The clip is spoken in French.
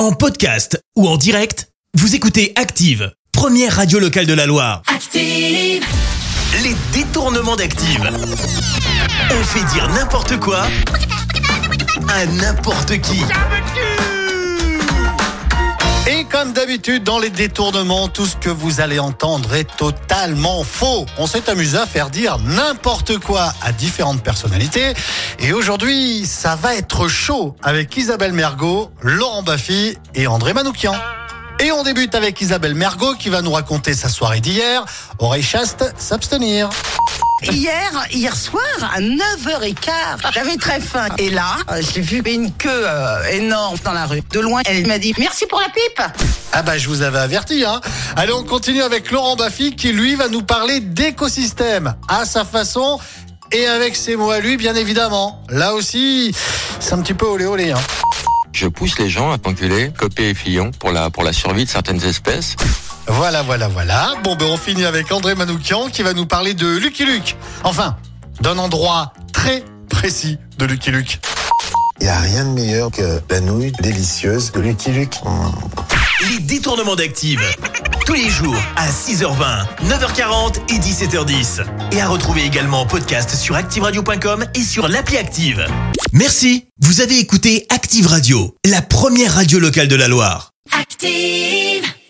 En podcast ou en direct, vous écoutez Active, première radio locale de la Loire. Active. Les détournements d'Active. On fait dire n'importe quoi à n'importe qui. Comme d'habitude, dans les détournements, tout ce que vous allez entendre est totalement faux. On s'est amusé à faire dire n'importe quoi à différentes personnalités. Et aujourd'hui, ça va être chaud avec Isabelle Mergot, Laurent Baffy et André Manoukian. Et on débute avec Isabelle Mergot qui va nous raconter sa soirée d'hier. Oreille chaste, s'abstenir. Hier, hier soir, à 9h15, j'avais très faim. Et là, euh, j'ai vu une queue euh, énorme dans la rue. De loin, elle m'a dit merci pour la pipe. Ah bah je vous avais averti hein. Allez on continue avec Laurent Baffy qui lui va nous parler d'écosystème à sa façon et avec ses mots à lui bien évidemment. Là aussi c'est un petit peu olé olé hein. Je pousse les gens à t'enculer, copier et fillon pour la, pour la survie de certaines espèces. Voilà voilà voilà. Bon ben on finit avec André Manoukian qui va nous parler de Lucky Luke. Enfin d'un endroit très précis de Lucky Luke. Il n'y a rien de meilleur que la nouille délicieuse de Lucky Luke. Mmh. Les détournements d'Active. Tous les jours à 6h20, 9h40 et 17h10. Et à retrouver également en podcast sur ActiveRadio.com et sur l'appli Active. Merci. Vous avez écouté Active Radio, la première radio locale de la Loire. Active.